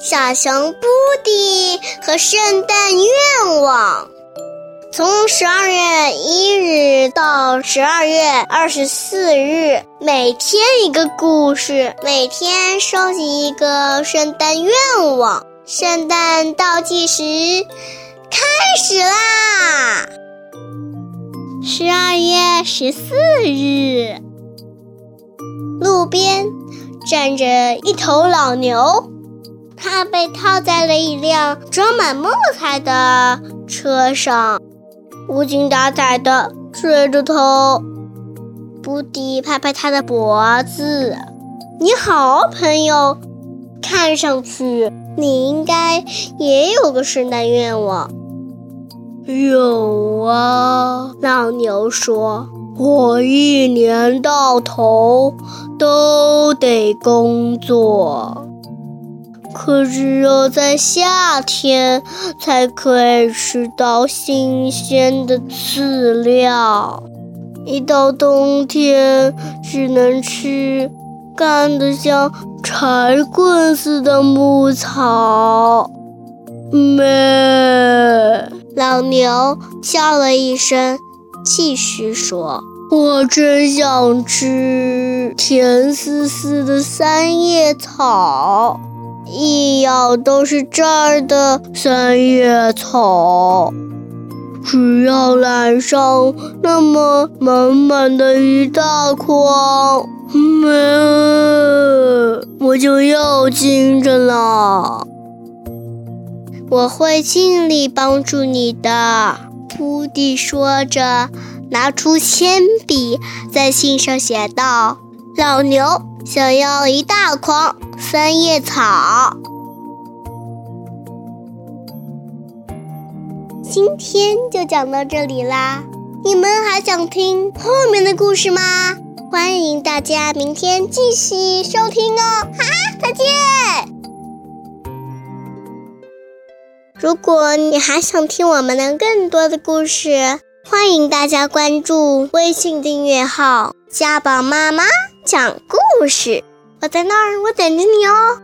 小熊布迪和圣诞愿望。从十二月一日到十二月二十四日，每天一个故事，每天收集一个圣诞愿望。圣诞倒计时开始啦！十二月十四日，路边站着一头老牛，它被套在了一辆装满木材的车上。无精打采的垂着头，布迪拍拍他的脖子：“你好，朋友，看上去你应该也有个圣诞愿望。”“有啊。”老牛说，“我一年到头都得工作。”可只有在夏天才可以吃到新鲜的饲料，一到冬天只能吃干得像柴棍似的牧草。咩！老牛叫了一声，继续说：“我真想吃甜丝丝的三叶草。”一咬都是这儿的三叶草，只要揽上那么满满的一大筐，咩，我就又精神了。我会尽力帮助你的，布迪说着，拿出铅笔，在信上写道：“老牛。”想要一大筐三叶草。今天就讲到这里啦，你们还想听后面的故事吗？欢迎大家明天继续收听哦！哈，再见。如果你还想听我们的更多的故事，欢迎大家关注微信订阅号“家宝妈妈”。讲故事，我在那儿，我等着你哦。